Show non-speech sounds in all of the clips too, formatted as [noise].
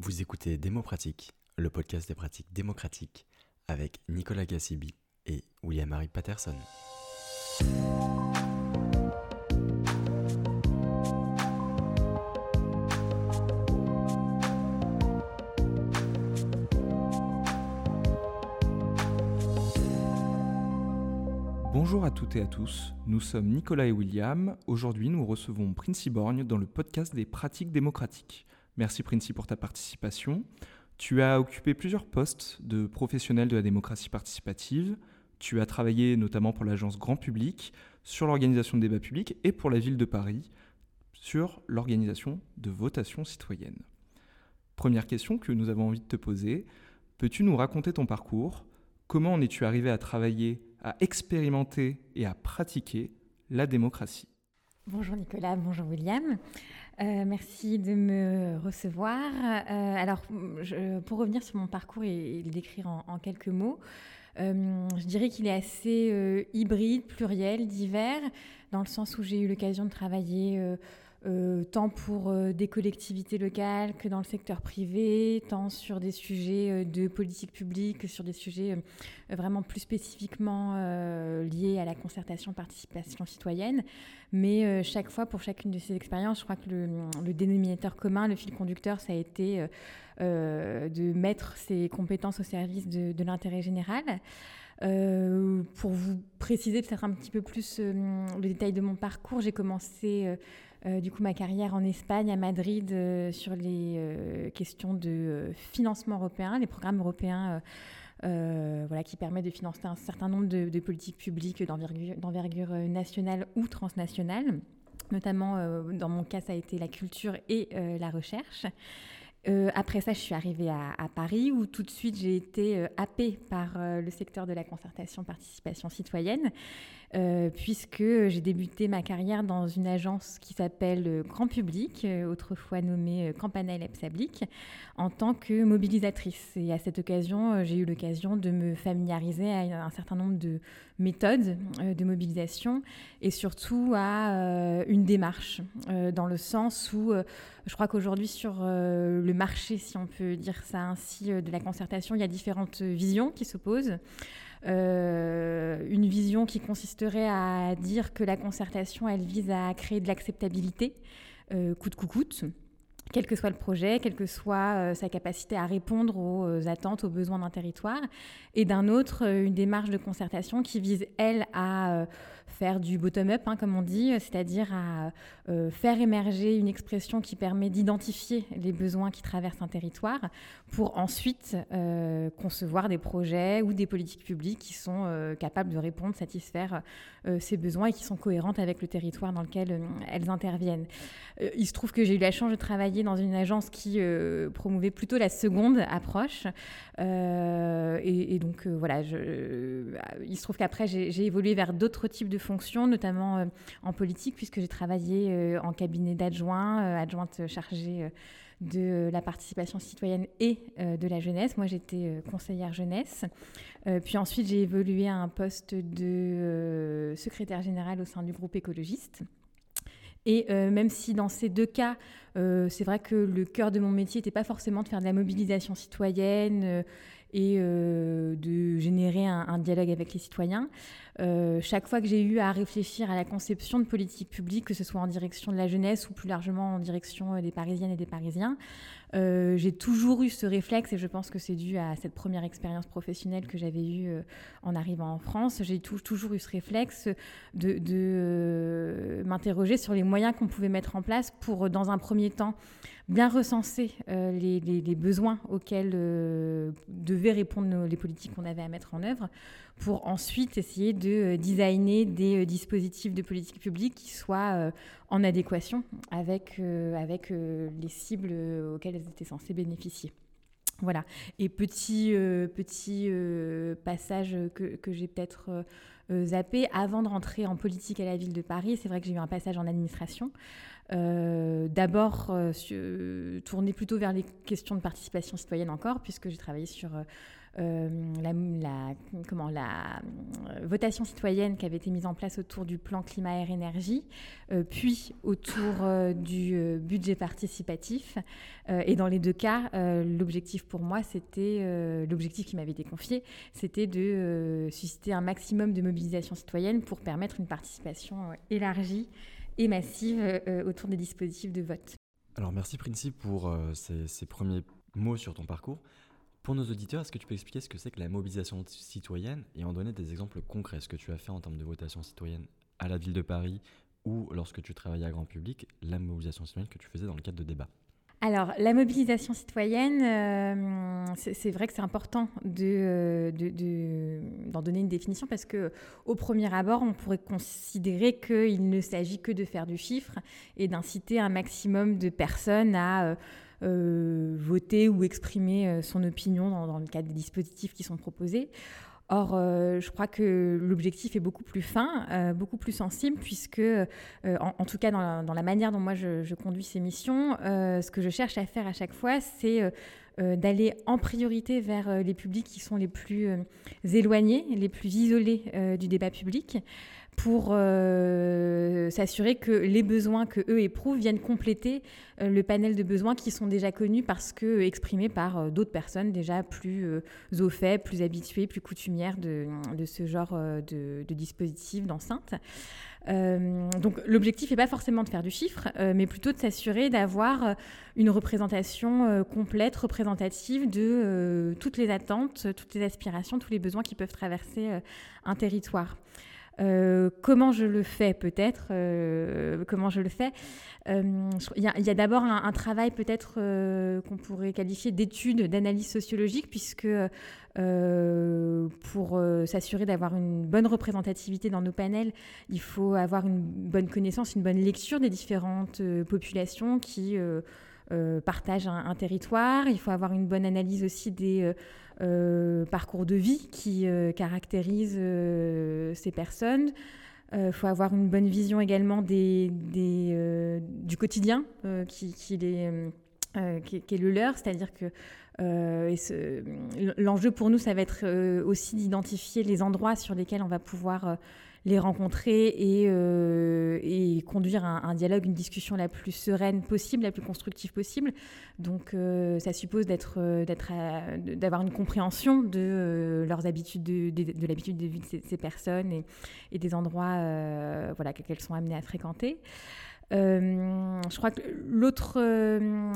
Vous écoutez Démopratique, le podcast des pratiques démocratiques avec Nicolas Gassibi et William-Marie Patterson. Bonjour à toutes et à tous, nous sommes Nicolas et William. Aujourd'hui, nous recevons Princy Borgne dans le podcast des pratiques démocratiques. Merci Princy pour ta participation. Tu as occupé plusieurs postes de professionnel de la démocratie participative. Tu as travaillé notamment pour l'agence Grand Public sur l'organisation de débats publics et pour la ville de Paris sur l'organisation de votations citoyennes. Première question que nous avons envie de te poser, peux-tu nous raconter ton parcours? Comment en es-tu arrivé à travailler, à expérimenter et à pratiquer la démocratie? Bonjour Nicolas, bonjour William. Euh, merci de me recevoir. Euh, alors, pour revenir sur mon parcours et, le décrire en, quelques mots, euh, je dirais qu'il est assez hybride, pluriel, divers, dans le sens où j'ai eu l'occasion de travailler euh, tant pour euh, des collectivités locales que dans le secteur privé, tant sur des sujets euh, de politique publique que sur des sujets vraiment plus spécifiquement liés à la concertation participation citoyenne. Mais chaque fois, pour chacune de ces expériences, je crois que le, dénominateur commun, le fil conducteur, ça a été de mettre ces compétences au service de, de l'intérêt général. pour vous préciser peut-être un petit peu plus le détail de mon parcours, j'ai commencé euh, du coup ma carrière en Espagne, à Madrid, euh, sur les euh, questions de financement européen, les programmes européens. voilà, qui permettent de financer un certain nombre de, politiques publiques d'envergure nationale ou transnationale. Notamment, dans mon cas, ça a été la culture et la recherche. après ça, je suis arrivée à, Paris où tout de suite j'ai été happée par le secteur de la concertation participation citoyenne euh, puisque j'ai débuté ma carrière dans une agence qui s'appelle euh, Grand Public, euh, autrefois nommée Campanelle Epsablic, en tant que mobilisatrice. Et à cette occasion, j'ai eu l'occasion de me familiariser à un certain nombre de méthodes de mobilisation et surtout à une démarche, dans le sens où je crois qu'aujourd'hui sur le marché, si on peut dire ça ainsi, de la concertation, il y a différentes visions qui s'opposent. Euh, une vision qui consisterait à dire que la concertation, elle vise à créer de l'acceptabilité, euh, coûte que coûte quel que soit le projet, quelle que soit euh, sa capacité à répondre aux attentes, aux besoins d'un territoire, et d'un autre, une démarche de concertation qui vise, elle, à faire du bottom-up, hein, comme on dit, c'est-à-dire à euh, faire émerger une expression qui permet d'identifier les besoins qui traversent un territoire pour ensuite euh, concevoir des projets ou des politiques publiques qui sont euh, capables de répondre, satisfaire ces besoins et qui sont cohérentes avec le territoire dans lequel elles interviennent. il se trouve que j'ai eu la chance de travailler dans une agence qui promouvait plutôt la seconde approche. Et, donc voilà, il se trouve qu'après j'ai évolué vers d'autres types de notamment en politique, puisque j'ai travaillé euh, en cabinet d'adjoint, euh, adjointe chargée euh, de la participation citoyenne et de la jeunesse. Moi, j'étais conseillère jeunesse. puis ensuite, j'ai évolué à un poste de secrétaire général au sein du groupe écologiste. Et même si dans ces deux cas, c'est vrai que le cœur de mon métier n'était pas forcément de faire de la mobilisation citoyenne et de générer un, dialogue avec les citoyens, euh, chaque fois que j'ai eu à réfléchir à la conception de politique publique, que ce soit en direction de la jeunesse ou plus largement en direction euh, des Parisiennes et des Parisiens, euh, j'ai toujours eu ce réflexe, et je pense que c'est dû à cette première expérience professionnelle que j'avais eue en arrivant en France. J'ai toujours eu ce réflexe de, m'interroger sur les moyens qu'on pouvait mettre en place pour, dans un premier temps, bien recenser les, les, besoins auxquels devaient répondre les politiques qu'on avait à mettre en œuvre pour ensuite essayer de euh, designer des euh, dispositifs de politique publique qui soient euh, en adéquation avec, avec les cibles auxquelles elles étaient censées bénéficier. Voilà. Et petit, petit passage que, que j'ai peut-être zappé, avant de rentrer en politique à la ville de Paris, c'est vrai que j'ai eu un passage en administration. D'abord, tourner plutôt vers les questions de participation citoyenne encore, puisque j'ai travaillé sur euh, la, comment, la euh, votation citoyenne qui avait été mise en place autour du plan climat air énergie, euh, puis autour du budget participatif. et dans les deux cas, l'objectif pour moi, c'était l'objectif qui m'avait été confié, c'était de susciter un maximum de mobilisation citoyenne pour permettre une participation élargie et massive autour des dispositifs de vote. Alors merci Principe pour ces premiers mots sur ton parcours. Pour nos auditeurs, est-ce que tu peux expliquer ce que c'est que la mobilisation citoyenne et en donner des exemples concrets, ce que tu as fait en termes de votation citoyenne à la ville de Paris ou lorsque tu travaillais à grand public, la mobilisation citoyenne que tu faisais dans le cadre de débats? Alors, la mobilisation citoyenne, euh, c'est vrai que c'est important euh, d'en de, de, donner une définition parce que, au premier abord, on pourrait considérer qu'il ne s'agit que de faire du chiffre et d'inciter un maximum de personnes à euh, euh, voter ou exprimer euh, son opinion dans, le cadre des dispositifs qui sont proposés. Or, euh, je crois que l'objectif est beaucoup plus fin, beaucoup plus sensible, puisque, en, tout cas dans la, manière dont moi je, conduis ces missions, ce que je cherche à faire à chaque fois, c'est d'aller en priorité vers les publics qui sont les plus éloignés, les plus isolés du débat public pour euh, s'assurer que les besoins que eux éprouvent viennent compléter euh, le panel de besoins qui sont déjà connus parce que euh, exprimés par d'autres personnes déjà plus au fait, plus habituées, plus coutumières de, ce genre de, de dispositif, d'enceinte. donc l'objectif n'est pas forcément de faire du chiffre, mais plutôt de s'assurer d'avoir une représentation complète, représentative de toutes les attentes, toutes les aspirations, tous les besoins qui peuvent traverser un territoire. Euh, comment je le fais peut-être euh, Comment je le fais? Euh, Il y a, d'abord un, travail peut-être qu'on pourrait qualifier d'étude, d'analyse sociologique, puisque pour s'assurer d'avoir une bonne représentativité dans nos panels, il faut avoir une bonne connaissance, une bonne lecture des différentes populations qui partagent un, territoire. Il faut avoir une bonne analyse aussi des euh, parcours de vie qui euh, caractérise euh, ces personnes. Il faut avoir une bonne vision également des, du quotidien qui, qui, est, le leur, c'est-à-dire que l'enjeu pour nous, ça va être aussi d'identifier les endroits sur lesquels on va pouvoir les rencontrer et, euh, conduire un, dialogue, une discussion la plus sereine possible, la plus constructive possible. Donc euh, ça suppose euh, d'avoir une compréhension de leurs habitudes, de, de, l'habitude de vie de ces, personnes et, et, des endroits voilà, qu'elles sont amenées à fréquenter. Je crois que l'autre,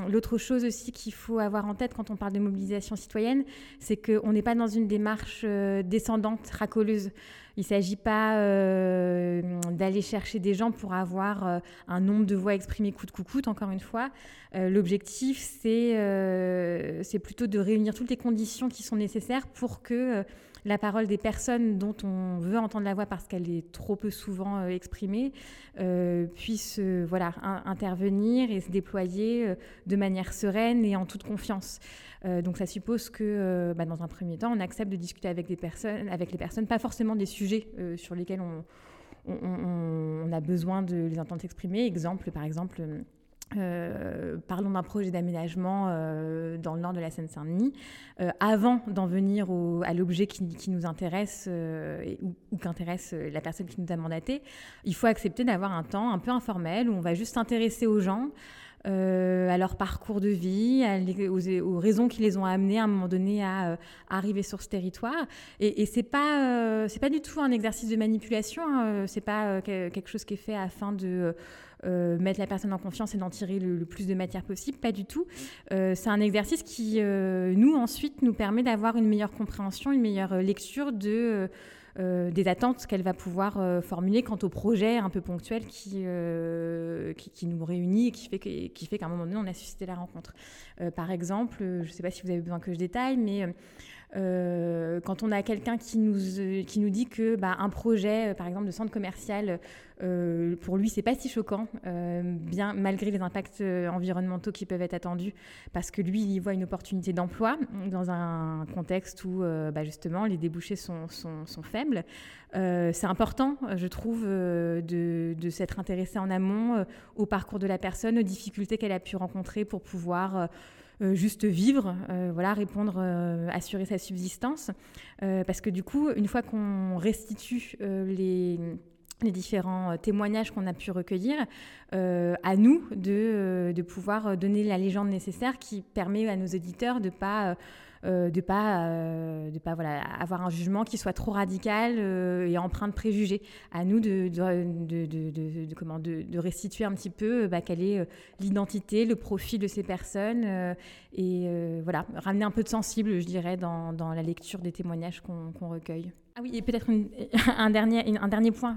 l'autre chose aussi qu'il faut avoir en tête quand on parle de mobilisation citoyenne, c'est qu'on n'est pas dans une démarche descendante, racoleuse. Il ne s'agit pas euh, d'aller chercher des gens pour avoir euh, un nombre de voix exprimées coûte que coûte, encore une fois. Euh, l'objectif, c'est plutôt de réunir toutes les conditions qui sont nécessaires pour que la parole des personnes dont on veut entendre la voix parce qu'elle est trop peu souvent exprimée puisse voilà, intervenir et se déployer de manière sereine et en toute confiance. Euh, donc ça suppose que, euh, bah, dans un premier temps, on accepte de discuter avec, des personnes, avec les personnes, pas forcément des sujets euh, sur lesquels on, on, a besoin de les entendre s'exprimer. Exemple, par exemple. Parlons d'un projet d'aménagement dans le nord de la Seine-Saint-Denis. avant d'en venir à l'objet qui, nous intéresse ou, ou qu'intéresse la personne qui nous a mandaté, il faut accepter d'avoir un temps un peu informel où on va juste s'intéresser aux gens, euh, à leur parcours de vie, aux, raisons qui les ont amenés à un moment donné à, euh, arriver sur ce territoire. Et, et c'est pas euh, pas du tout un exercice de manipulation. Hein. C'est pas quelque chose qui est fait afin de mettre la personne en confiance et d'en tirer le, plus de matière possible. Pas du tout. c'est un exercice qui nous ensuite nous permet d'avoir une meilleure compréhension, une meilleure lecture de des attentes qu'elle va pouvoir euh, formuler quant au projet un peu ponctuel qui, euh, qui, nous réunit et qui fait, qui fait qu'à un moment donné, on a suscité la rencontre. par exemple, je ne sais pas si vous avez besoin que je détaille, mais Euh, quand on a quelqu'un qui nous, qui nous dit que bah, un projet, par exemple, de centre commercial, pour lui, c'est pas si choquant, bien malgré les impacts environnementaux qui peuvent être attendus, parce que lui, il y voit une opportunité d'emploi dans un contexte où, bah, justement, les débouchés sont, sont, sont faibles. c'est important, je trouve, de, de s'être intéressé en amont au parcours de la personne, aux difficultés qu'elle a pu rencontrer pour pouvoir euh, juste vivre, euh, voilà, répondre, euh, assurer sa subsistance. parce que du coup, une fois qu'on restitue les les différents témoignages qu'on a pu recueillir, à nous de, de, pouvoir donner la légende nécessaire qui permet à nos auditeurs de ne pas euh, de pas euh, de pas voilà avoir un jugement qui soit trop radical euh, et empreint de préjugés. À nous de de, de, de comment de, restituer un petit peu bah, quelle est l'identité, le profil de ces personnes et voilà ramener un peu de sensible, je dirais, dans, dans la lecture des témoignages qu'on recueille. Ah oui, et peut-être [laughs] un dernier, point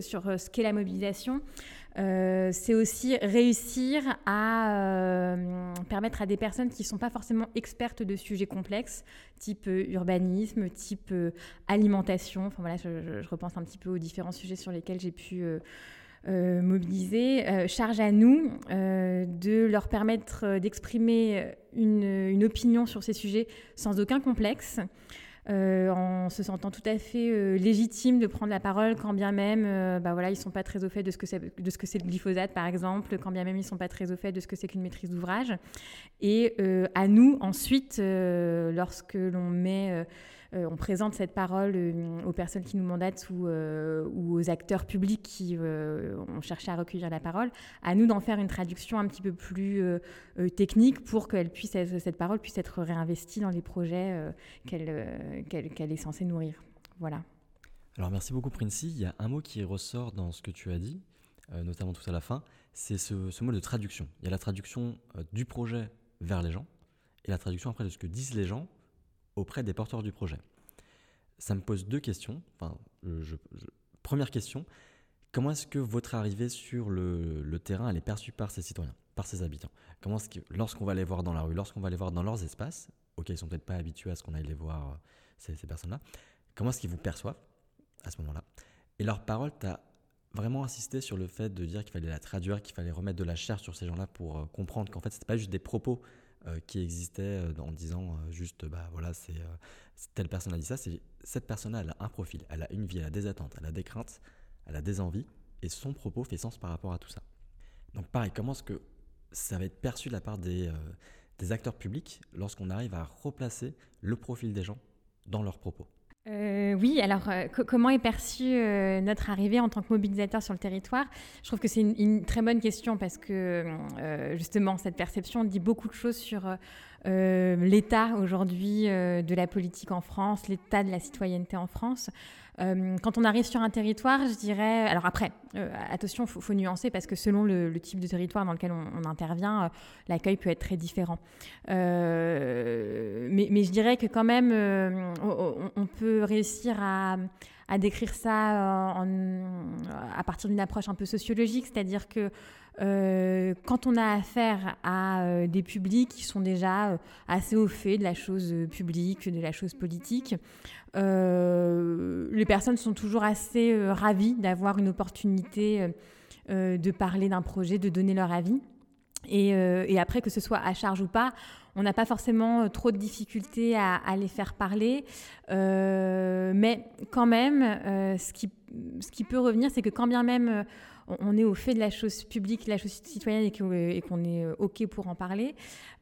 sur ce qu'est la mobilisation. Euh, c'est aussi réussir à euh, permettre à des personnes qui ne sont pas forcément expertes de sujets complexes, type euh, urbanisme, type alimentation, enfin voilà, je, repense un petit peu aux différents sujets sur lesquels j'ai pu mobiliser, charge à nous de leur permettre d'exprimer une, opinion sur ces sujets sans aucun complexe. Euh, en se sentant tout à fait euh, légitime de prendre la parole, quand bien même euh, bah voilà, ils ne sont pas très au fait de ce que c'est le glyphosate, par exemple, quand bien même ils ne sont pas très au fait de ce que c'est qu'une maîtrise d'ouvrage. Et à nous, ensuite, lorsque l'on met euh, on présente cette parole euh, aux personnes qui nous mandatent ou, euh, aux acteurs publics qui ont cherché à recueillir la parole, à nous d'en faire une traduction un petit peu plus technique pour que puisse cette parole puisse être réinvestie dans les projets qu'elle est censée nourrir. Voilà. Alors merci beaucoup Princey. Il y a un mot qui ressort dans ce que tu as dit, notamment tout à la fin, c'est ce, ce, mot de traduction. Il y a la traduction du projet vers les gens et la traduction après de ce que disent les gens auprès des porteurs du projet. Ça me pose deux questions. Enfin, première question, comment est-ce que votre arrivée sur le, terrain est perçue par ces citoyens, par ces habitants? Comment lorsqu'on va les voir dans la rue, lorsqu'on va les voir dans leurs espaces, ok, ils sont peut-être pas habitués à ce qu'on aille les voir, euh, ces, personnes-là, comment est-ce qu'ils vous perçoivent à ce moment-là? Et leur parole, tu as vraiment insisté sur le fait de dire qu'il fallait la traduire, qu'il fallait remettre de la chair sur ces gens-là pour euh, comprendre qu'en fait, ce pas juste des propos euh, qui existait euh, en disant euh, juste, bah voilà, c'est telle personne a dit ça. C'est cette personne-là, elle a un profil, elle a une vie, elle a des attentes, elle a des craintes, elle a des envies, et son propos fait sens par rapport à tout ça. Donc pareil, comment est-ce que ça va être perçu de la part des, des acteurs publics lorsqu'on arrive à replacer le profil des gens dans leurs propos? Euh, oui, alors euh, comment est perçue euh, notre arrivée en tant que mobilisateur sur le territoire? Je trouve que c'est une, très bonne question parce que justement cette perception dit beaucoup de choses sur l'état aujourd'hui de la politique en France, l'état de la citoyenneté en France. Euh, quand on arrive sur un territoire, je dirais. Alors après, euh, attention, il faut, nuancer parce que selon le, type de territoire dans lequel on, intervient, euh, l'accueil peut être très différent. Mais, mais, je dirais que quand même, on, peut réussir à, à décrire ça à partir d'une approche un peu sociologique, c'est-à-dire que euh, quand on a affaire à euh, des publics qui sont déjà euh, assez au fait de la chose publique, de la chose politique, les personnes sont toujours assez ravies d'avoir une opportunité de parler d'un projet, de donner leur avis. Et, après, que ce soit à charge ou pas, on n'a pas forcément trop de difficultés à, les faire parler. mais quand même, ce qui peut revenir, c'est que quand bien même on, est au fait de la chose publique, la chose citoyenne et qu'on est euh, OK pour en parler.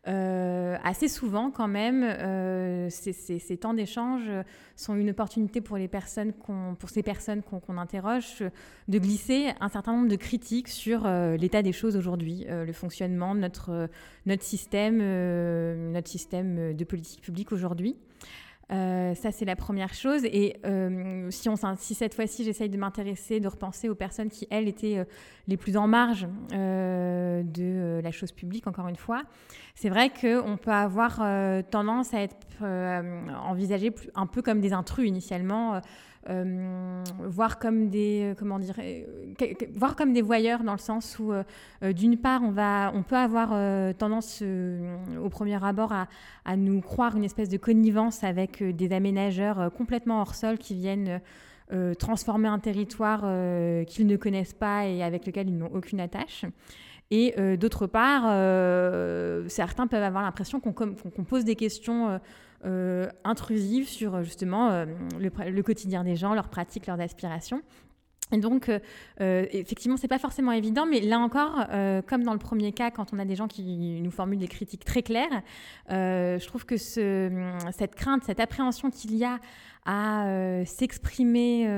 Euh, assez souvent, quand même, euh, ces, temps d'échange sont une opportunité pour, les personnes pour ces personnes qu'on interroge de glisser un certain nombre de critiques sur l'état des choses aujourd'hui, le fonctionnement de notre, système, notre système de politique publique aujourd'hui. Euh, ça, c'est la première chose. Et euh, si, on, si cette fois-ci, j'essaye de m'intéresser, de repenser aux personnes qui, elles, étaient euh, les plus en marge de la chose publique, encore une fois, c'est vrai qu'on peut avoir tendance à être envisagé un peu comme des intrus initialement. Voir comme des comment dire voir comme des voyeurs dans le sens où d'une part on va on peut avoir tendance au premier abord à, à, nous croire une espèce de connivence avec des aménageurs complètement hors sol qui viennent transformer un territoire qu'ils ne connaissent pas et avec lequel ils n'ont aucune attache. Et euh, d'autre part, euh, certains peuvent avoir l'impression qu'on pose des questions euh, intrusives sur justement le, quotidien des gens, leurs pratiques, leurs aspirations. Et donc, effectivement, c'est pas forcément évident, mais là encore, comme dans le premier cas, quand on a des gens qui nous formulent des critiques très claires, je trouve que cette crainte, cette appréhension qu'il y a à s'exprimer,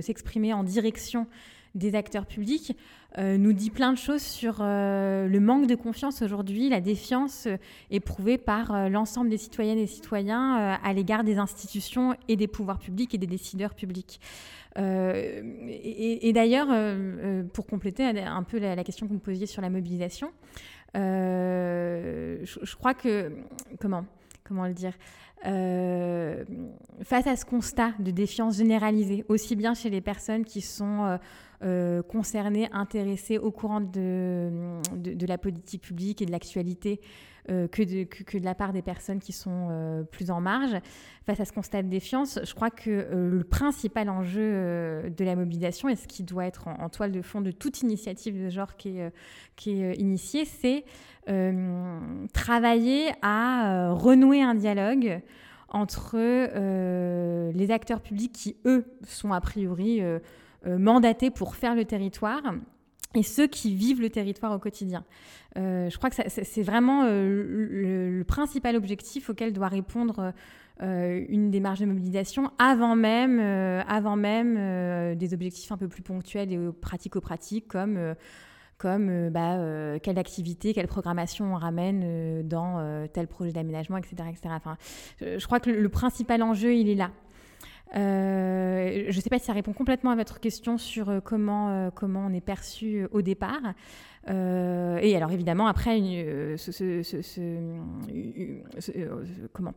s'exprimer en direction des acteurs publics euh, nous dit plein de choses sur euh, le manque de confiance aujourd'hui, la défiance euh, éprouvée par l'ensemble des citoyennes et citoyens à l'égard des institutions et des pouvoirs publics et des décideurs publics. et, d'ailleurs, pour compléter un peu la, question que vous me posiez sur la mobilisation, je, crois que comment le dire face à ce constat de défiance généralisée, aussi bien chez les personnes qui sont euh, euh, concernées, intéressées, au courant de, de, la politique publique et de l'actualité, que de, que, de, la part des personnes qui sont plus en marge, face à ce constat de défiance, je crois que le principal enjeu de la mobilisation et ce qui doit être en, toile de fond de toute initiative de genre qui est, qui est initiée, c'est travailler à renouer un dialogue entre euh, les acteurs publics qui, eux, sont a priori euh, euh, mandatés pour faire le territoire et ceux qui vivent le territoire au quotidien. je crois que c'est vraiment le, principal objectif auquel doit répondre une démarche de mobilisation avant même, avant même des objectifs un peu plus ponctuels et pratico-pratiques comme comme euh, bah, euh, quelle activité, quelle programmation on ramène euh, dans tel projet d'aménagement, etc. etc. Enfin, je, crois que le, principal enjeu, il est là. Je ne sais pas si ça répond complètement à votre question sur comment, comment on est perçu au départ. et alors évidemment, après, comment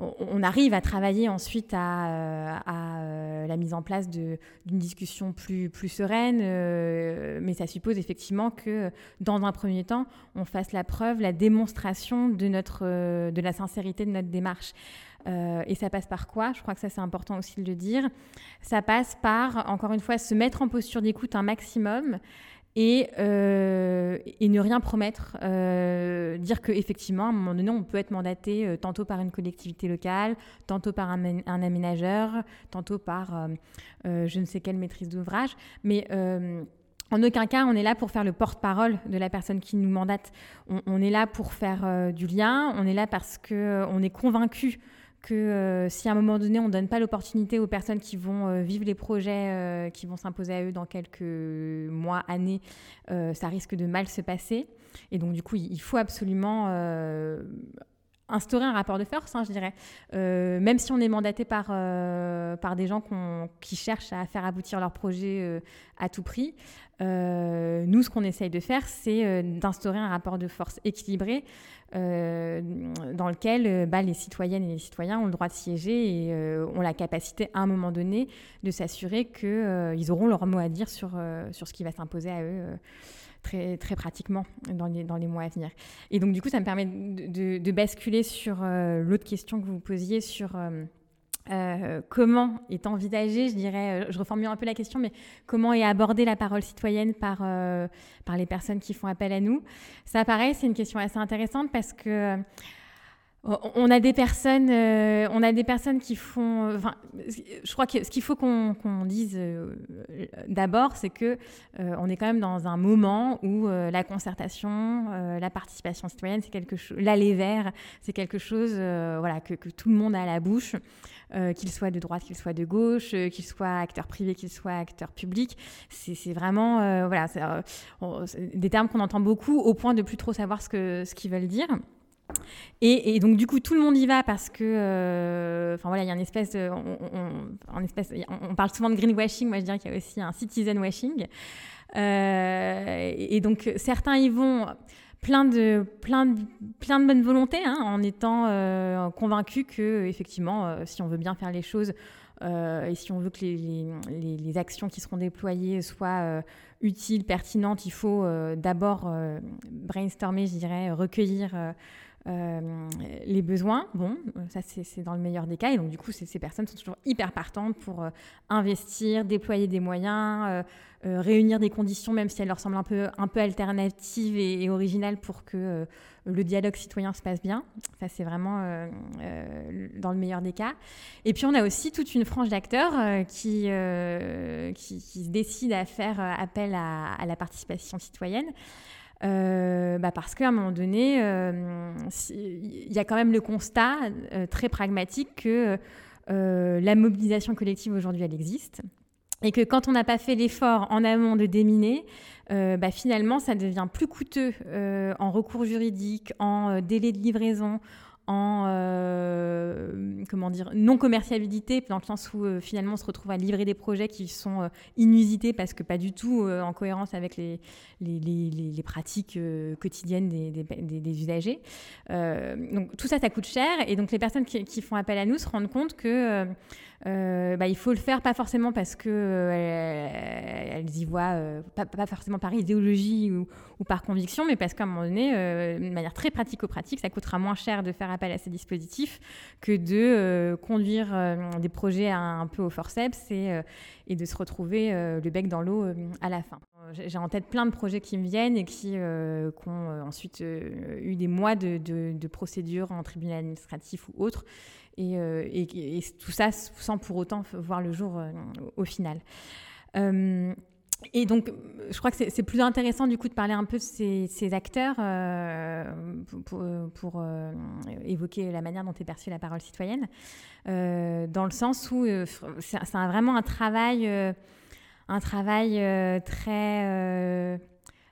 on, arrive à travailler ensuite à, euh, euh, la mise en place d'une discussion plus, plus sereine, euh, mais ça suppose effectivement que dans un premier temps, on fasse la preuve, la démonstration de, notre, de la sincérité de notre démarche. Et ça passe par quoi? Je crois que ça c'est important aussi de le dire. Ça passe par, encore une fois, se mettre en posture d'écoute un maximum et, euh, et, ne rien promettre, euh, dire qu'effectivement, à un moment donné, on peut être mandaté euh, tantôt par une collectivité locale, tantôt par un, un aménageur, tantôt par je ne sais quelle maîtrise d'ouvrage, mais en aucun cas, on est là pour faire le porte-parole de la personne qui nous mandate. On, on est là pour faire du lien, on est là parce qu'on est convaincu que euh, si à un moment donné on ne donne pas l'opportunité aux personnes qui vont euh, vivre les projets euh, qui vont s'imposer à eux dans quelques mois, années, ça risque de mal se passer. Et donc du coup, il faut absolument instaurer un rapport de force, hein, je dirais. même si on est mandaté par, par des gens qui cherchent à faire aboutir leur projet à tout prix, nous, ce qu'on essaye de faire, c'est d'instaurer un rapport de force équilibré euh, dans lequel euh, bah, les citoyennes et les citoyens ont le droit de siéger et euh, ont la capacité à un moment donné de s'assurer qu'ils auront leur mot à dire sur, sur ce qui va s'imposer à eux. Très, très pratiquement dans les, dans les mois à venir. Et donc, du coup, ça me permet de, de basculer sur l'autre question que vous posiez sur euh, comment est envisagée, je dirais, euh, je reformule un peu la question, mais comment est abordée la parole citoyenne par, euh, par les personnes qui font appel à nous? Ça, pareil, c'est une question assez intéressante parce que on a des personnes, on a des personnes qui font. Je crois que ce qu'il faut qu'on dise d'abord, c'est que on est quand même dans un moment où la concertation, la participation citoyenne, c'est quelque chose. L'aller vers, c'est quelque chose, voilà, que, que, tout le monde a à la bouche. Euh, qu'il soit de droite, qu'il soit de gauche, euh, qu'il soit acteur privé, qu'il soit acteur public. C'est vraiment euh, voilà, des termes qu'on entend beaucoup au point de plus trop savoir ce qu'ils ce qu'ils veulent dire. Et, donc du coup tout le monde y va parce que, enfin voilà, il y a une espèce, de, on, parle souvent de greenwashing, moi je dirais qu'il y a aussi un citizen washing. et donc certains y vont plein de, plein de, plein de bonne volonté, hein, en étant euh, convaincu que, effectivement, euh, si on veut bien faire les choses, et si on veut que les, les, actions qui seront déployées soient utiles, pertinentes, il faut d'abord brainstormer, je dirais, recueillir euh, les besoins, bon, ça c'est dans le meilleur des cas. Et donc, du coup, ces personnes sont toujours hyper partantes pour euh, investir, déployer des moyens, euh, réunir des conditions, même si elles leur semblent un peu, un peu alternatives et, originales pour que le dialogue citoyen se passe bien. Ça, c'est vraiment dans le meilleur des cas. Et puis, on a aussi toute une frange d'acteurs qui, qui, se décident à faire appel à la participation citoyenne. Euh, bah parce qu'à un moment donné, euh, il y a quand même le constat euh, très pragmatique que la mobilisation collective aujourd'hui, elle existe. Et que quand on n'a pas fait l'effort en amont de déminer, bah finalement, ça devient plus coûteux en recours juridique, en délai de livraison, en euh, comment dire non commerciabilité dans le sens où euh, finalement on se retrouve à livrer des projets qui sont euh, inusités parce que pas du tout en cohérence avec les, pratiques quotidiennes des, usagers. donc tout ça, ça coûte cher et donc les personnes qui, font appel à nous se rendent compte que euh, bah, il faut le faire pas forcément parce que euh, elles y voient euh, pas, forcément par idéologie ou, par conviction, mais parce qu'à un moment donné, de manière très pratico-pratique, ça coûtera moins cher de faire appel à ces dispositifs que de conduire des projets un, peu au forceps et, et de se retrouver le bec dans l'eau à la fin. J'ai en tête plein de projets qui me viennent et qui, ont ensuite eu des mois de, de, de procédures en tribunal administratif ou autre euh, et, tout ça sans pour autant voir le jour euh, au final. Euh, et donc, je crois que c'est plus intéressant du coup de parler un peu de ces, acteurs pour, évoquer la manière dont est perçue la parole citoyenne, dans le sens où c'est vraiment un travail, un travail très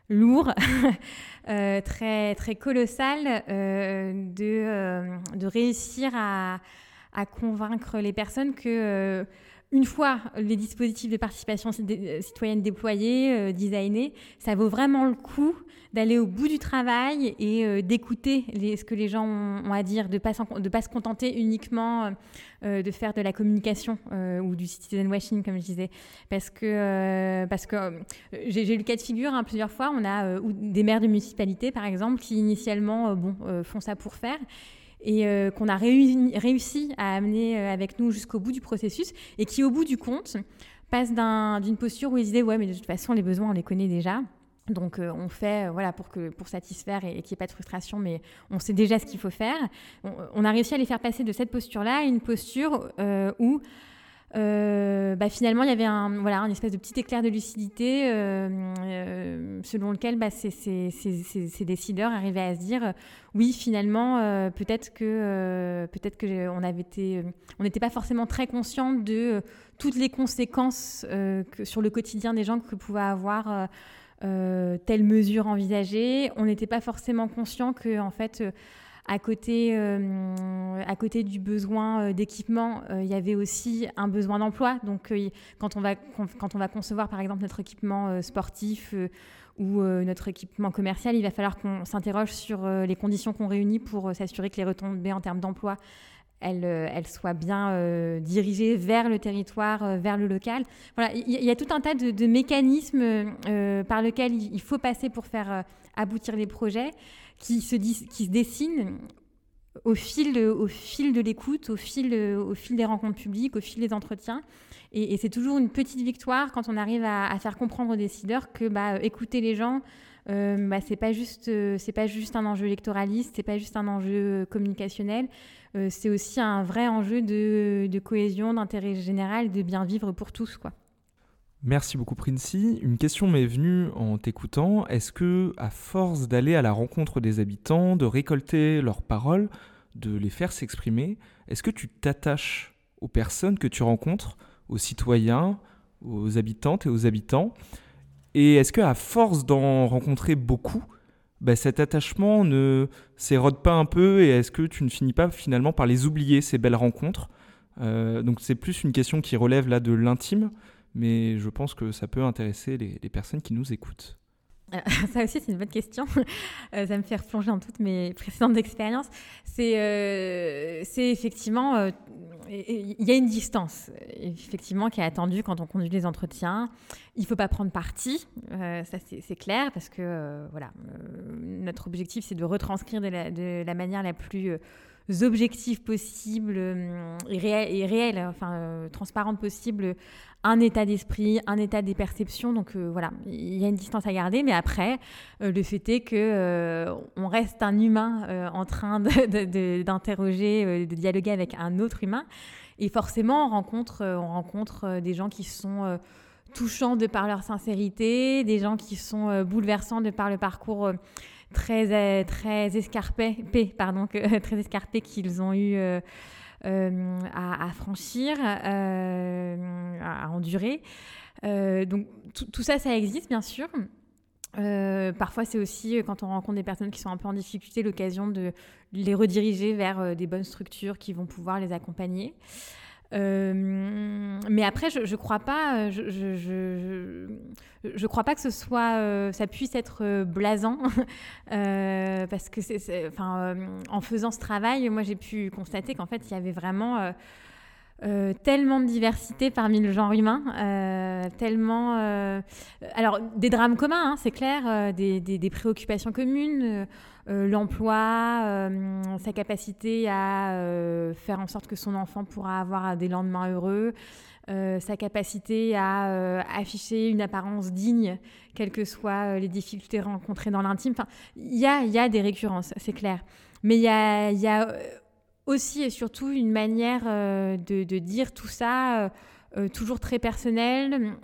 lourd, [laughs] très, très colossal, de, de réussir à, à convaincre les personnes que euh, une fois les dispositifs de participation euh, citoyenne déployés, euh, designés, ça vaut vraiment le coup d'aller au bout du travail et d'écouter ce que les gens ont, à dire, de ne pas, se contenter uniquement de faire de la communication ou du citizen washing, comme je disais. Parce que, parce que j'ai eu le cas de figure hein, plusieurs fois, on a des maires de municipalité, par exemple, qui initialement bon, font ça pour faire et euh, qu'on a réussi à amener euh, avec nous jusqu'au bout du processus et qui, au bout du compte, passe d'une posture où ils disaient Ouais, mais de toute façon, les besoins, on les connaît déjà. Donc euh, on fait voilà pour que pour satisfaire et, qu'il n'y ait pas de frustration, mais on sait déjà ce qu'il faut faire. On, a réussi à les faire passer de cette posture-là à une posture où euh, bah, finalement, il y avait un, voilà, une espèce de petit éclair de lucidité euh, euh, selon lequel bah, ces, décideurs arrivaient à se dire oui, finalement, peut-être que peut-être que on avait été, on n'était pas forcément très conscient de toutes les conséquences que, sur le quotidien des gens que pouvait avoir telle mesure envisagée. On n'était pas forcément conscient que en fait à côté, euh, à côté du besoin euh, d'équipement, euh, il y avait aussi un besoin d'emploi. Donc, quand, on va, quand on va concevoir, par exemple, notre équipement sportif ou notre équipement commercial, il va falloir qu'on s'interroge sur les conditions qu'on réunit pour s'assurer que les retombées en termes d'emploi elles, soient bien dirigées vers le territoire, vers le local. Voilà, il y, a tout un tas de, mécanismes par lesquels il faut passer pour faire aboutir les projets qui se, dessinent au fil de, au fil de l'écoute, au fil, au fil des rencontres publiques, au fil des entretiens. Et, c'est toujours une petite victoire quand on arrive à, faire comprendre aux décideurs que bah, écouter les gens, euh, bah, c'est pas juste pas juste un enjeu électoraliste, c'est pas juste un enjeu communicationnel, euh, c'est aussi un vrai enjeu de, de cohésion, d'intérêt général, de bien vivre pour tous, quoi. Merci beaucoup Princey. Une question m'est venue en t'écoutant. Est-ce que, à force d'aller à la rencontre des habitants, de récolter leurs paroles, de les faire s'exprimer, est-ce que tu t'attaches aux personnes que tu rencontres, aux citoyens, aux habitantes et aux habitants? Et est-ce que, à force d'en rencontrer beaucoup, bah, cet attachement ne s'érode pas un peu et est-ce que tu ne finis pas finalement par les oublier ces belles rencontres? Euh, Donc c'est plus une question qui relève là de l'intime mais je pense que ça peut intéresser les, personnes qui nous écoutent. Euh, [laughs] ça aussi, c'est une bonne question. [laughs] Euh, ça me fait replonger dans toutes mes précédentes expériences. C'est euh, effectivement il y a une distance, effectivement, qui est attendue quand on conduit les entretiens. Il ne faut pas prendre parti, euh, ça c'est clair, parce que euh, voilà, notre objectif c'est de retranscrire de la, manière la plus objectifs possibles euh, et, réels, enfin euh, transparentes possibles, un état d'esprit, un état des perceptions. Donc euh, voilà, il y a une distance à garder, mais après, le fait est que on reste un humain en train d'interroger, de, dialoguer avec un autre humain, et forcément, on rencontre des gens qui sont touchants de par leur sincérité, des gens qui sont bouleversants de par le parcours très, euh, très escarpés, pardon, que, [laughs] très escarpés qu'ils ont eu euh, euh, à, franchir, à endurer. donc tout ça, ça existe bien sûr. parfois, c'est aussi quand on rencontre des personnes qui sont un peu en difficulté, l'occasion de les rediriger vers des bonnes structures qui vont pouvoir les accompagner. Euh, mais après, je, je crois pas, euh, je, je, crois pas que ce soit, euh, ça puisse être blasant, [laughs] parce que en faisant ce travail, moi j'ai pu constater qu'en fait il y avait vraiment tellement de diversité parmi le genre humain, tellement, alors des drames communs, hein, c'est clair, des, préoccupations communes. Euh, l'emploi, euh, sa capacité à euh, faire en sorte que son enfant pourra avoir des lendemains heureux, sa capacité à afficher une apparence digne, quelles que soient les difficultés rencontrées dans l'intime. Enfin, il y a, y a, des récurrences, c'est clair. Mais il y a, aussi et surtout une manière de, de, dire tout ça, toujours très personnel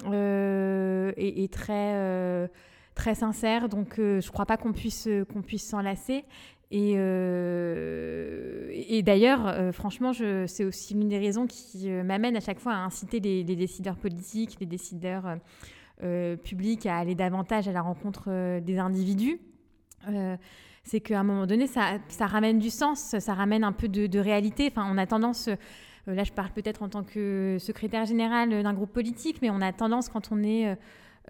et, très très sincère. Donc, euh, je ne crois pas qu'on puisse, euh, qu'on puisse s'en lasser. Et, euh, et d'ailleurs, franchement, c'est aussi l'une des raisons qui m'amène à chaque fois à inciter les, décideurs politiques, les décideurs publics à aller davantage à la rencontre des individus. C'est qu'à un moment donné, ça, ramène du sens, ça ramène un peu de, réalité. Enfin, on a tendance, là je parle peut-être en tant que secrétaire général d'un groupe politique, mais on a tendance quand on est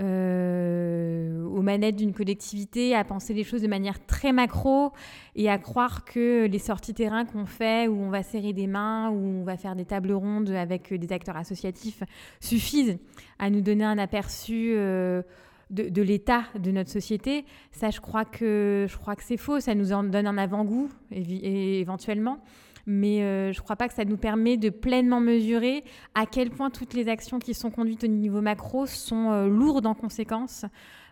euh, aux manettes d'une collectivité, à penser les choses de manière très macro et à croire que les sorties terrain qu'on fait, où on va serrer des mains, où on va faire des tables rondes avec des acteurs associatifs, suffisent à nous donner un aperçu. Euh, de, l'état de notre société, ça je crois que je crois que c'est faux. Ça nous en donne un avant-goût éventuellement, mais euh, je ne crois pas que ça nous permet de pleinement mesurer à quel point toutes les actions qui sont conduites au niveau macro sont euh, lourdes en conséquences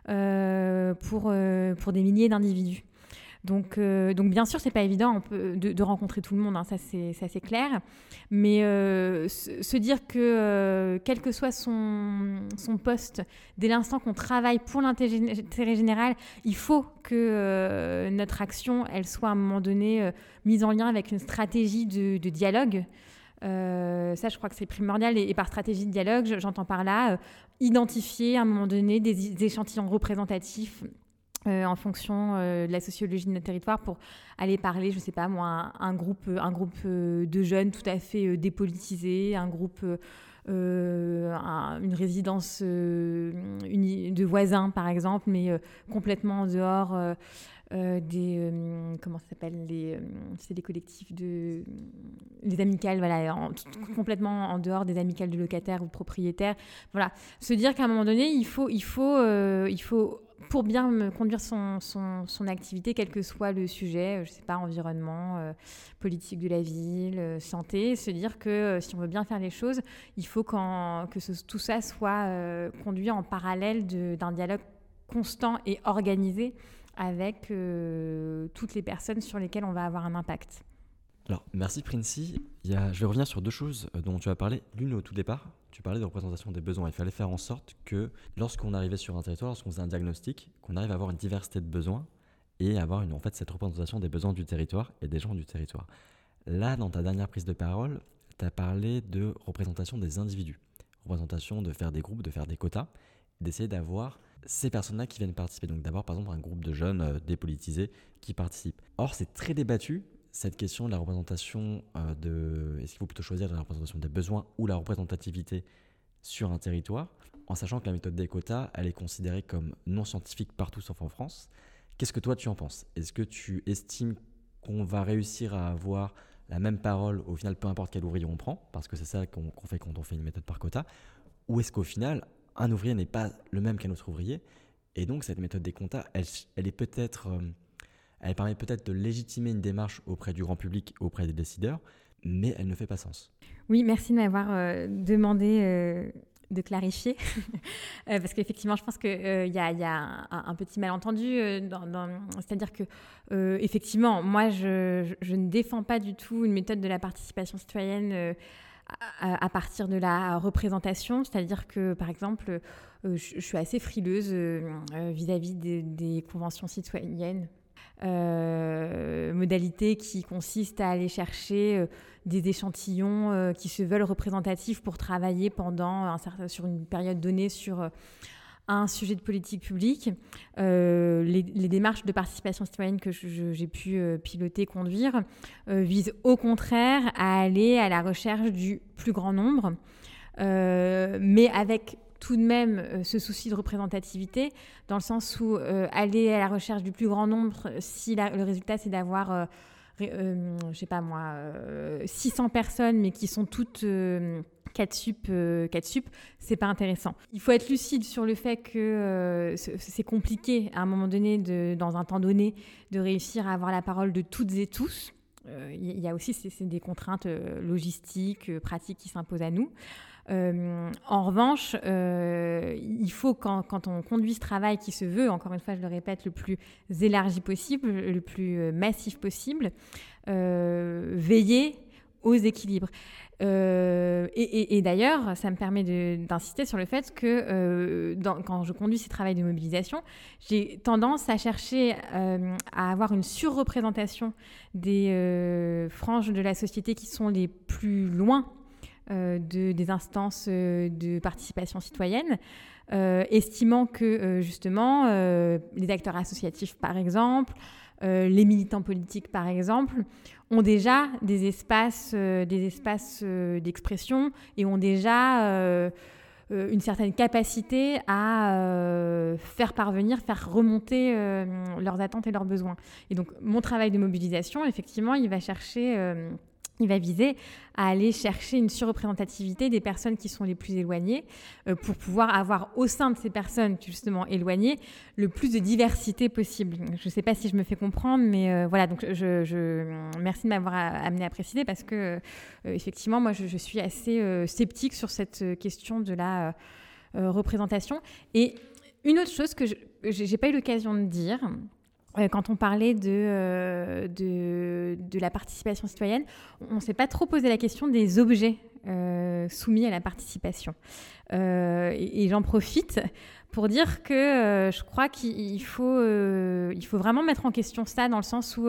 euh, pour, pour des milliers d'individus. Donc, euh, donc bien sûr, c'est pas évident de, rencontrer tout le monde, hein, ça c'est clair. Mais euh, se, dire que euh, quel que soit son, poste, dès l'instant qu'on travaille pour l'intérêt général, il faut que notre action, elle soit à un moment donné mise en lien avec une stratégie de dialogue. ça, je crois que c'est primordial. Et, par stratégie de dialogue, j'entends par là identifier à un moment donné des échantillons représentatifs euh, en fonction euh, de la sociologie de notre territoire pour aller parler, je ne sais pas moi, un, groupe, euh, de jeunes tout à fait dépolitisés, un groupe, une résidence de voisins par exemple, mais complètement en dehors des comment des collectifs de les amicales voilà complètement en dehors des amicales de locataires ou propriétaires. Voilà. Se dire qu'à un moment donné il faut il faut pour bien conduire son, activité, quel que soit le sujet, euh, je ne sais pas, environnement, euh, politique de la ville, euh, santé, se dire que si on veut bien faire les choses, il faut que tout ça soit conduit en parallèle d'un dialogue constant et organisé avec toutes les personnes sur lesquelles on va avoir un impact. Alors, merci Princey. Il y a, je vais revenir sur deux choses dont tu as parlé. L'une au tout départ, tu parlais de représentation des besoins. Il fallait faire en sorte que lorsqu'on arrivait sur un territoire, lorsqu'on faisait un diagnostic, qu'on arrive à avoir une diversité de besoins et avoir une, en fait cette représentation des besoins du territoire et des gens du territoire. Là, dans ta dernière prise de parole, tu as parlé de représentation des individus, représentation de faire des groupes, de faire des quotas, d'essayer d'avoir ces personnes-là qui viennent participer. Donc d'avoir par exemple un groupe de jeunes euh, dépolitisés qui participent. Or, c'est très débattu cette question de la représentation euh, de. Est-ce qu'il faut plutôt choisir la représentation des besoins ou la représentativité sur un territoire, en sachant que la méthode des quotas, elle est considérée comme non scientifique partout sauf en France. Qu'est-ce que toi tu en penses? Est-ce que tu estimes qu'on va réussir à avoir la même parole au final, peu importe quel ouvrier on prend, parce que c'est ça qu'on fait quand on fait une méthode par quota, ou est-ce qu'au final, un ouvrier n'est pas le même qu'un autre ouvrier, et donc cette méthode des quotas, elle, elle est peut-être, euh, elle permet peut-être de légitimer une démarche auprès du grand public, auprès des décideurs, mais elle ne fait pas sens. Oui, merci de m'avoir euh, demandé euh, de clarifier, [laughs] parce qu'effectivement, je pense qu'il y, a un, petit malentendu, c'est-à-dire que effectivement, moi, je, ne défends pas du tout une méthode de la participation citoyenne à, partir de la représentation, c'est-à-dire que, par exemple, euh, je, suis assez frileuse euh, euh, vis-à-vis des, conventions citoyennes. Modalité qui consiste à aller chercher des échantillons qui se veulent représentatifs pour travailler pendant sur une période donnée sur un sujet de politique publique. Euh, les, démarches de participation citoyenne que j'ai pu euh, piloter, conduire, euh, visent au contraire à aller à la recherche du plus grand nombre, mais avec tout de même ce souci de représentativité, dans le sens où aller à la recherche du plus grand nombre, si le résultat c'est d'avoir, je sais pas moi, 600 personnes, mais qui sont toutes 4 sup, 4 euh, sup, c'est pas intéressant. Il faut être lucide sur le fait que euh, c'est compliqué à un moment donné, dans un temps donné, de réussir à avoir la parole de toutes et tous. Euh, il y a aussi des contraintes logistiques, pratiques qui s'imposent à nous. En revanche, il faut, quand, on conduit ce travail qui se veut, encore une fois, je le répète, le plus élargi possible, le plus massif possible, veiller aux équilibres. Euh, et, d'ailleurs, ça me permet d'insister sur le fait que euh, quand je conduis ces travaux de mobilisation, j'ai tendance à chercher euh, à avoir une surreprésentation des franges de la société qui sont les plus loin de, des instances de participation citoyenne. estimant que justement les acteurs associatifs, par exemple, les militants politiques, par exemple, ont déjà des espaces, euh, des espaces euh, d'expression et ont déjà euh, une certaine capacité à faire parvenir, faire remonter leurs attentes et leurs besoins. Et donc mon travail de mobilisation, effectivement, il va chercher il va viser à aller chercher une surreprésentativité des personnes qui sont les plus éloignées euh, pour pouvoir avoir au sein de ces personnes justement éloignées le plus de diversité possible. Je ne sais pas si je me fais comprendre, mais euh, voilà, donc je, merci de m'avoir amené à préciser parce que euh, effectivement, moi je, suis assez sceptique sur cette question de la représentation. Et une autre chose que je n'ai pas eu l'occasion de dire, euh, quand on parlait euh, de, de, la participation citoyenne, on ne s'est pas trop posé la question des objets euh, soumis à la participation. et, j'en profite pour dire que je crois qu'il faut, il faut vraiment mettre en question ça dans le sens où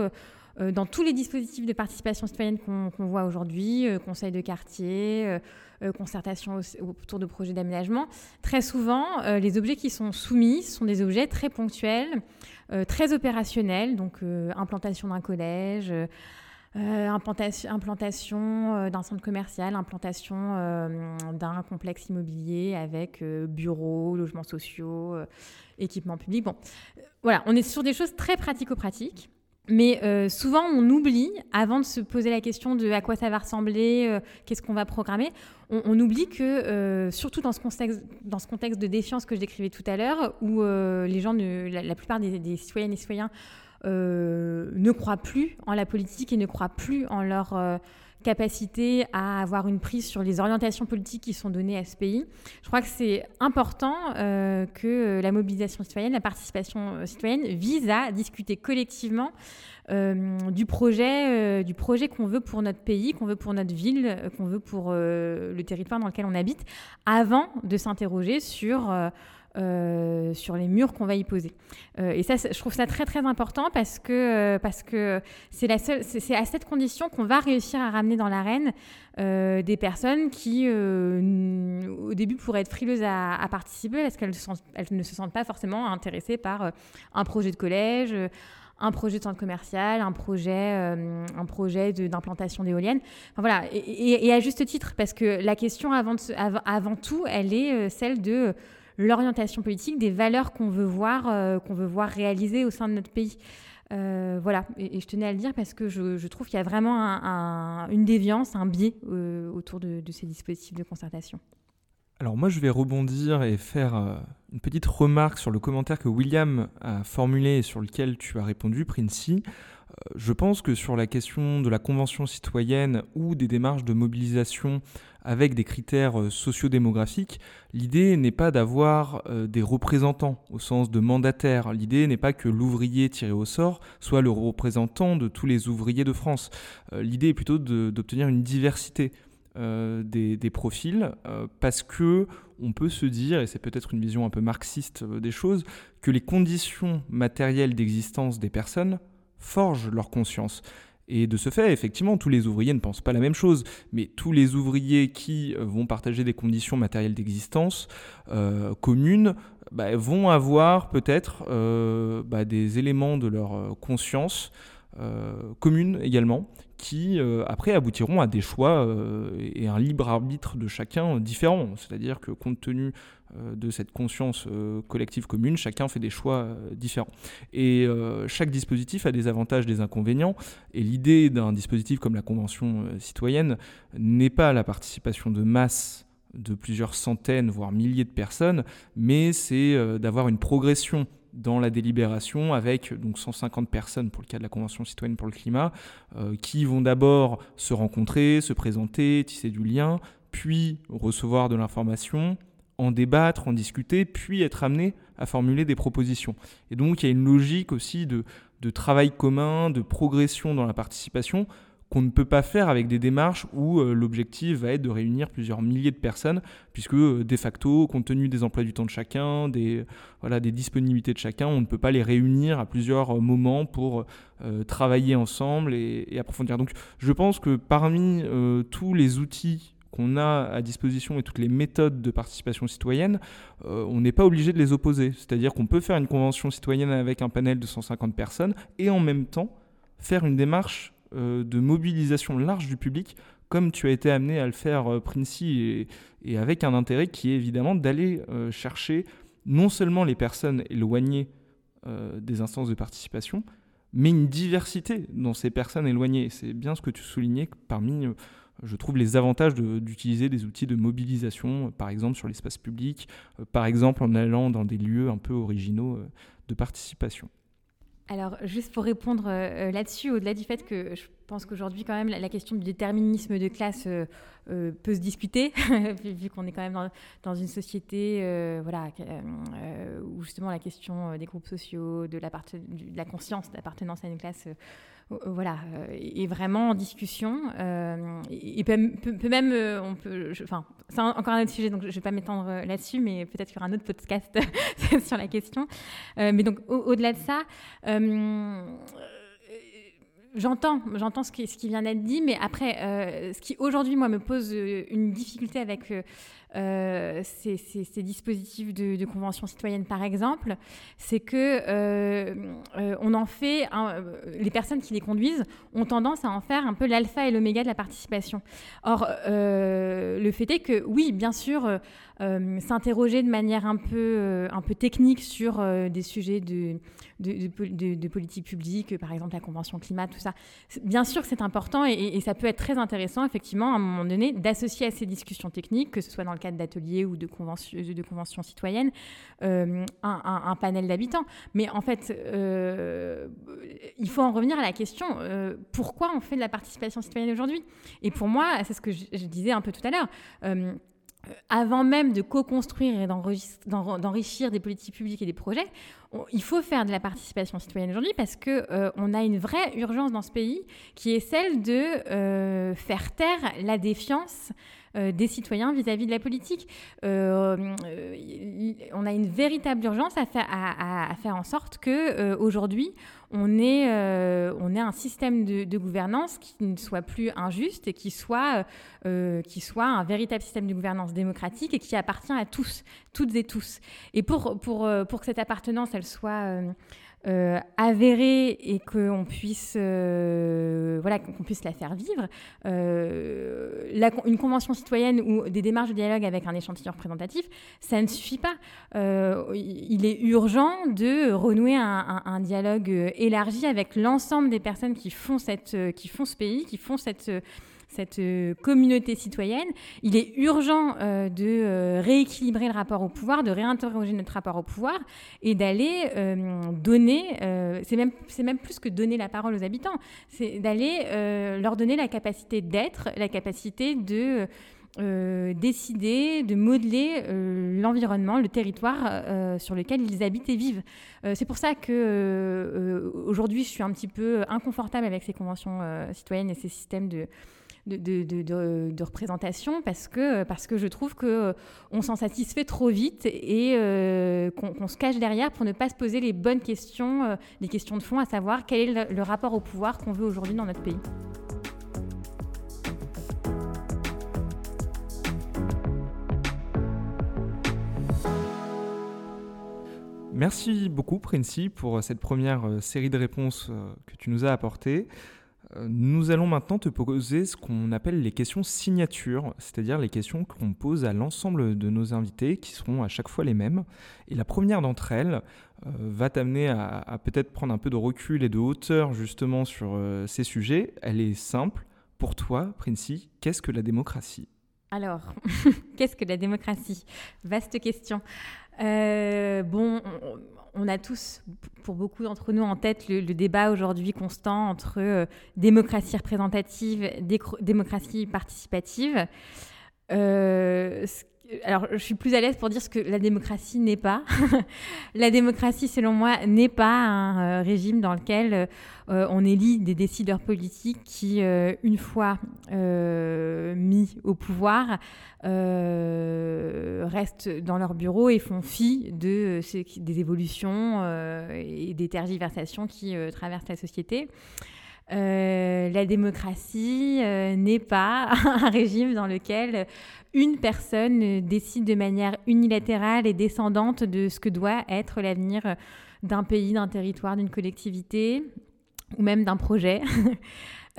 dans tous les dispositifs de participation citoyenne qu'on voit aujourd'hui, conseil de quartier, concertation autour de projets d'aménagement, très souvent, les objets qui sont soumis sont des objets très ponctuels, euh, très opérationnel, donc euh, implantation d'un collège. Euh, implantation, implantation d'un centre commercial, implantation d'un complexe immobilier avec bureaux, logements sociaux, équipements publics. Bon, voilà, on est sur des choses très pratico-pratiques. Mais euh, souvent, on oublie, avant de se poser la question de à quoi ça va ressembler, euh, qu'est-ce qu'on va programmer, on, oublie que, euh, surtout dans ce, contexte, dans ce contexte de défiance que je décrivais tout à l'heure, où les gens, la, plupart des, citoyennes et citoyens ne croient plus en la politique et ne croient plus en leur capacité à avoir une prise sur les orientations politiques qui sont données à ce pays. Je crois que c'est important euh, que la mobilisation citoyenne, la participation euh, citoyenne vise à discuter collectivement euh, du projet, du projet qu'on veut pour notre pays, qu'on veut pour notre ville, qu'on veut pour le territoire dans lequel on habite, avant de s'interroger sur euh, sur les murs qu'on va y poser. Euh, et ça, je trouve ça très très important parce que euh, c'est à cette condition qu'on va réussir à ramener dans l'arène des personnes qui, au début, pourraient être frileuses à, participer parce qu'elles ne se sentent pas forcément intéressées par un projet de collège un projet de centre commercial, un projet, un projet d'implantation d'éoliennes. Voilà, et, à juste titre, parce que la question avant tout, elle est celle de l'orientation politique, des valeurs qu'on veut voir, euh, qu'on veut voir réalisées au sein de notre pays. voilà, et, je tenais à le dire parce que je, trouve qu'il y a vraiment une déviance, un biais autour de, ces dispositifs de concertation. Alors moi je vais rebondir et faire une petite remarque sur le commentaire que William a formulé et sur lequel tu as répondu, Princey je pense que sur la question de la convention citoyenne ou des démarches de mobilisation avec des critères euh, sociodémographiques, l'idée n'est pas d'avoir euh, des représentants au sens de mandataires. L'idée n'est pas que l'ouvrier tiré au sort soit le représentant de tous les ouvriers de France. Euh, l'idée est plutôt d'obtenir une diversité des, profils parce que on peut se dire, et c'est peut-être une vision un peu marxiste des choses, que les conditions matérielles d'existence des personnes forgent leur conscience. Et de ce fait, effectivement, tous les ouvriers ne pensent pas la même chose, mais tous les ouvriers qui euh, vont partager des conditions matérielles d'existence euh, communes bah, vont avoir peut-être euh, bah, des éléments de leur conscience commune également, qui après aboutiront à des choix et un libre arbitre de chacun différent. C'est-à-dire que compte tenu euh, de cette conscience euh, collective commune, chacun fait des choix euh, différents. Et chaque dispositif a des avantages, des inconvénients, et l'idée d'un dispositif comme la Convention citoyenne n'est pas la participation de masse de plusieurs centaines, voire milliers de personnes, mais c'est d'avoir une progression dans la délibération avec donc 150 personnes pour le cas de la Convention citoyenne pour le climat, qui vont d'abord se rencontrer, se présenter, tisser du lien, puis recevoir de l'information, en débattre, en discuter, puis être amené à formuler des propositions. Et donc il y a une logique aussi de, travail commun, de progression dans la participation qu'on ne peut pas faire avec des démarches où euh, l'objectif va être de réunir plusieurs milliers de personnes, puisque euh, de facto, compte tenu des emplois du temps de chacun, des, voilà, des disponibilités de chacun, on ne peut pas les réunir à plusieurs euh, moments pour travailler ensemble et, et, approfondir. Donc je pense que parmi tous les outils qu'on a à disposition et toutes les méthodes de participation citoyenne, euh, on n'est pas obligé de les opposer. C'est-à-dire qu'on peut faire une convention citoyenne avec un panel de 150 personnes et en même temps faire une démarche euh, de mobilisation large du public, comme tu as été amené à le faire, euh, Princey, et, avec un intérêt qui est évidemment d'aller chercher non seulement les personnes éloignées des instances de participation, mais une diversité dans ces personnes éloignées. C'est bien ce que tu soulignais parmi je trouve les avantages d'utiliser des outils de mobilisation, euh, par exemple sur l'espace public, euh, par exemple en allant dans des lieux un peu originaux euh, de participation. Alors, juste pour répondre là-dessus, au-delà du fait que je pense qu'aujourd'hui, quand même, la, question du déterminisme de classe peut se discuter, [laughs] vu, qu'on est quand même dans, une société où justement la question des groupes sociaux, de la, conscience d'appartenance à une classe voilà, euh, est vraiment en discussion. Euh, et peut, même, on peut, enfin, c'est encore un autre sujet, donc je ne vais pas m'étendre là-dessus, mais peut-être qu'il y aura un autre podcast [laughs] sur la question. mais donc, au-delà de ça, J'entends, j'entends ce qui, vient d'être dit, mais après, ce qui aujourd'hui, moi, me pose une difficulté avec euh, ces, dispositifs de, convention citoyenne, par exemple, c'est que euh, euh, on en fait, les personnes qui les conduisent ont tendance à en faire un peu l'alpha et l'oméga de la participation. Or, le fait est que, oui, bien sûr, s'interroger de manière un peu, un peu technique sur des sujets de, de, politique publique, par exemple la convention climat, tout ça, bien sûr que c'est important et, ça peut être très intéressant, effectivement, à un moment donné, d'associer à ces discussions techniques, que ce soit dans le cadre d'ateliers ou de conventions de convention citoyennes, euh, un, panel d'habitants. Mais en fait, euh, il faut en revenir à la question euh, pourquoi on fait de la participation citoyenne aujourd'hui? Et pour moi, c'est ce que je, disais un peu tout à l'heure avant même de co-construire et d'enrichir des politiques publiques et des projets, il faut faire de la participation citoyenne aujourd'hui parce que on a une vraie urgence dans ce pays qui est celle de faire taire la défiance euh, des citoyens vis-à-vis de la politique. Euh, euh, on a une véritable urgence à faire, en sorte que aujourd'hui on ait, on ait un système de, gouvernance qui ne soit plus injuste et qui soit, qui soit un véritable système de gouvernance démocratique et qui appartient à tous, toutes et tous. Et pour, pour, pour que cette appartenance, elle soit avérée et qu'on puisse, voilà, qu'on puisse la faire vivre. une convention citoyenne ou des démarches de dialogue avec un échantillon représentatif, ça ne suffit pas. il est urgent de renouer un, un dialogue élargi avec l'ensemble des personnes qui font, cette, qui font ce pays, qui font cette cette euh, communauté citoyenne, il est urgent euh, de euh, rééquilibrer le rapport au pouvoir, de réinterroger notre rapport au pouvoir et d'aller donner, c'est même, même plus que donner la parole aux habitants, c'est d'aller leur donner la capacité d'être, la capacité de... décider de modeler l'environnement, le territoire sur lequel ils habitent et vivent. c'est pour ça que aujourd'hui je suis un petit peu inconfortable avec ces conventions citoyennes et ces systèmes de, de, représentation parce que, parce que je trouve qu'on euh, s'en satisfait trop vite et euh, qu'on se cache derrière pour ne pas se poser les bonnes questions, euh, les questions de fond, à savoir quel est le, le rapport au pouvoir qu'on veut aujourd'hui dans notre pays. Merci beaucoup, Princey, pour cette première série de réponses que tu nous as apportées. Nous allons maintenant te poser ce qu'on appelle les questions signatures, c'est-à-dire les questions qu'on pose à l'ensemble de nos invités, qui seront à chaque fois les mêmes. Et la première d'entre elles euh, va t'amener à, peut-être prendre un peu de recul et de hauteur justement sur euh, ces sujets. Elle est simple. Pour toi, Princey, qu'est-ce que la démocratie? Alors, [laughs] qu'est-ce que la démocratie? Vaste question. Euh, bon, on a tous, pour beaucoup d'entre nous, en tête le, débat aujourd'hui constant entre euh, démocratie représentative, démocratie participative. Euh, alors, je suis plus à l'aise pour dire ce que la démocratie n'est pas. [laughs] la démocratie, selon moi, n'est pas un euh, régime dans lequel euh, on élit des décideurs politiques qui, euh, une fois mis au pouvoir, restent dans leur bureau et font fi de, des évolutions et des tergiversations qui traversent la société. la démocratie n'est pas [laughs] un régime dans lequel une personne décide de manière unilatérale et descendante de ce que doit être l'avenir d'un pays, d'un territoire, d'une collectivité ou même d'un projet. [laughs]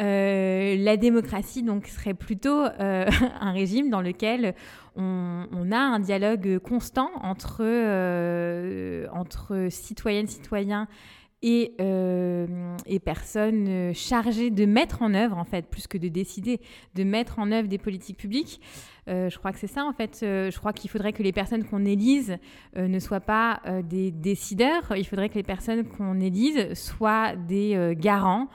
Euh, la démocratie donc serait plutôt euh, [laughs] un régime dans lequel on, a un dialogue constant entre, euh, entre citoyennes, citoyens et, et, personnes chargées de mettre en œuvre, en fait, plus que de décider, de mettre en œuvre des politiques publiques. Euh, je crois que c'est ça, en fait. Euh, je crois qu'il faudrait que les personnes qu'on élise euh, ne soient pas des décideurs. Il faudrait que les personnes qu'on élise soient des garants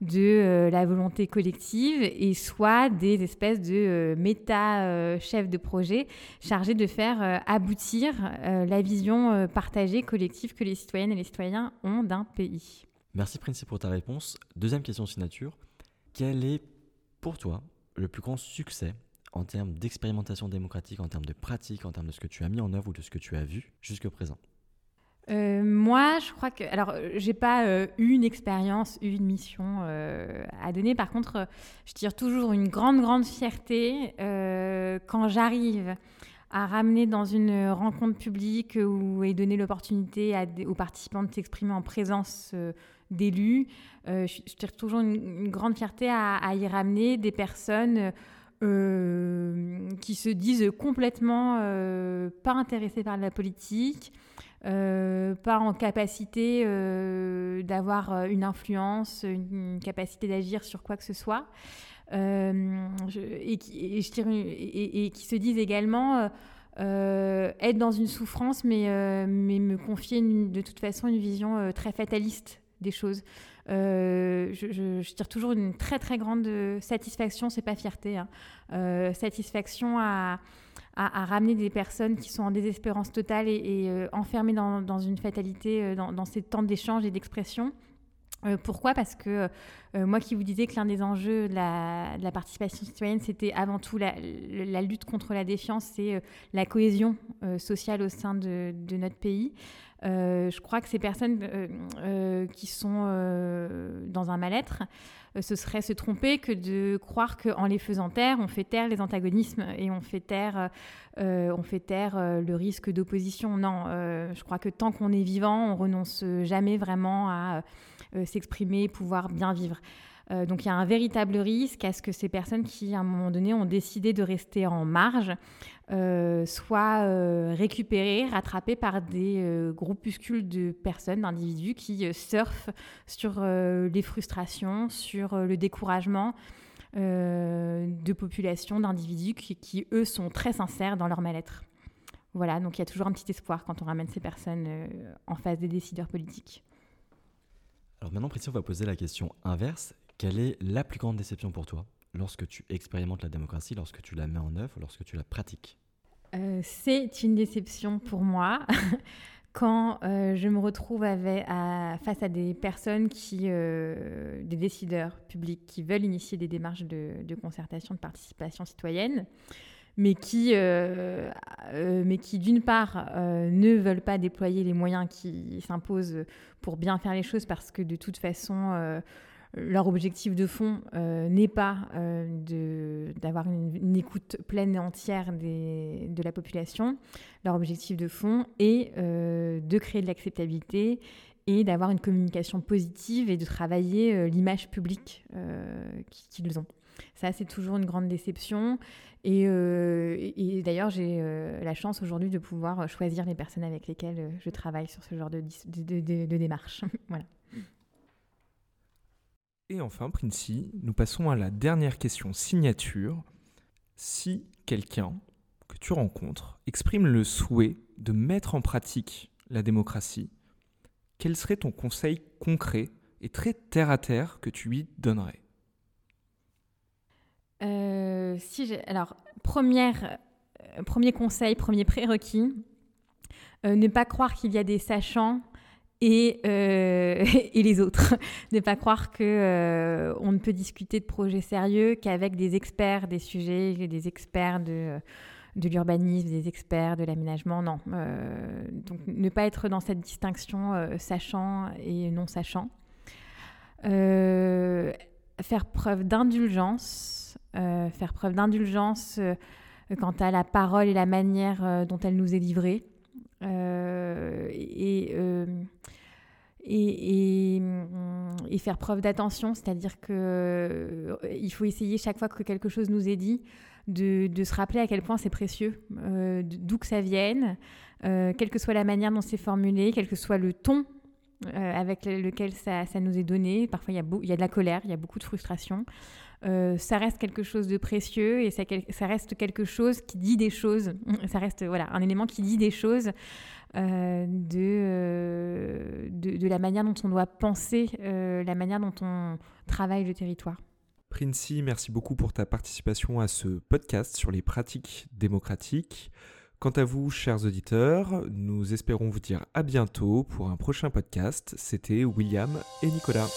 de la volonté collective et soit des espèces de méta-chefs de projet chargés de faire aboutir la vision partagée, collective que les citoyennes et les citoyens ont d'un pays. Merci Prince pour ta réponse. Deuxième question signature. Quel est pour toi le plus grand succès en termes d'expérimentation démocratique, en termes de pratique, en termes de ce que tu as mis en œuvre ou de ce que tu as vu jusqu'à présent? Euh, moi, je crois que. Alors, j'ai pas euh, eu une expérience, une mission euh, à donner. Par contre, je tire toujours une grande, grande fierté quand j'arrive à ramener dans une rencontre publique ou et donner l'opportunité aux participants de s'exprimer en présence d'élus. Je, tire toujours une, grande fierté à, y ramener des personnes euh, qui se disent complètement euh, pas intéressés par la politique, euh, pas en capacité d'avoir une influence, une, capacité d'agir sur quoi que ce soit, et, qui, se disent également être dans une souffrance, mais me confier de toute façon une vision très fataliste des choses. Euh, je, tire toujours une très très grande satisfaction, c'est pas fierté, hein. euh, satisfaction à, ramener des personnes qui sont en désespérance totale et, euh, enfermées dans, une fatalité dans, ces temps d'échange et d'expression. pourquoi? Parce que moi qui vous disais que l'un des enjeux de la, participation citoyenne, c'était avant tout la, lutte contre la défiance et la cohésion sociale au sein de notre pays. Je crois que ces personnes qui sont dans un mal-être, ce serait se tromper que de croire qu'en les faisant taire, on fait taire les antagonismes et on fait taire, on fait taire le risque d'opposition. Non, je crois que tant qu'on est vivant, on renonce jamais vraiment à s'exprimer, pouvoir bien vivre. Euh, donc il y a un véritable risque à ce que ces personnes qui, à un moment donné, ont décidé de rester en marge, euh, soient euh, récupérées, rattrapées par des groupuscules de personnes, d'individus qui surfent sur les frustrations, sur le découragement. de populations, d'individus qui, eux, sont très sincères dans leur mal-être. Voilà, donc il y a toujours un petit espoir quand on ramène ces personnes en face des décideurs politiques. Alors maintenant, Priscilla, on va poser la question inverse. Quelle est la plus grande déception pour toi lorsque tu expérimentes la démocratie, lorsque tu la mets en œuvre, lorsque tu la pratiques? Euh, C'est une déception pour moi. [laughs] Quand euh, je me retrouve face à des personnes qui, euh, des décideurs publics qui veulent initier des démarches de, concertation, de participation citoyenne, mais qui, mais qui d'une part, ne veulent pas déployer les moyens qui s'imposent pour bien faire les choses parce que de toute façon leur objectif de fond euh, n'est pas euh, d'avoir une, écoute pleine et entière des, de la population. Leur objectif de fond est euh, de créer de l'acceptabilité et d'avoir une communication positive et de travailler l'image publique qu'ils ont. Ça, c'est toujours une grande déception. Et, d'ailleurs, j'ai la chance aujourd'hui de pouvoir choisir les personnes avec lesquelles je travaille sur ce genre de, de, de démarche. [laughs] voilà. Et enfin, Princey, nous passons à la dernière question signature. Si quelqu'un que tu rencontres exprime le souhait de mettre en pratique la démocratie, quel serait ton conseil concret et très terre à terre que tu lui donnerais? Euh, si Alors, première, euh, premier conseil, premier prérequis, euh, ne pas croire qu'il y a des sachants et, euh, [laughs] et les autres. [laughs] ne pas croire que euh, ne peut discuter de projets sérieux qu'avec des experts des sujets, des experts de, de l'urbanisme, des experts de l'aménagement. Non. Euh, donc ne pas être dans cette distinction sachant et non sachant. faire preuve d'indulgence. faire preuve d'indulgence quant à la parole et la manière dont elle nous est livrée. Et et, mm, et, faire preuve d'attention, c'est-à-dire qu'il euh, faut essayer chaque fois que quelque chose nous est dit de, de se rappeler à quel point c'est précieux, euh, d'où que ça vienne, euh, quelle que soit la manière dont c'est formulé, quel que soit le ton avec lequel ça, ça, nous est donné. Parfois, il y, il y a de la colère, il y a beaucoup de frustration. Ça reste quelque chose de précieux et ça, reste quelque chose qui dit des choses. [laughs] Ça reste voilà, un élément qui dit des choses euh, euh, de, de, la manière dont on doit penser, euh, la manière dont on travaille le territoire. Princey, merci beaucoup pour ta participation à ce podcast sur les pratiques démocratiques. Quant à vous, chers auditeurs, nous espérons vous dire à bientôt pour un prochain podcast. C'était William et Nicolas.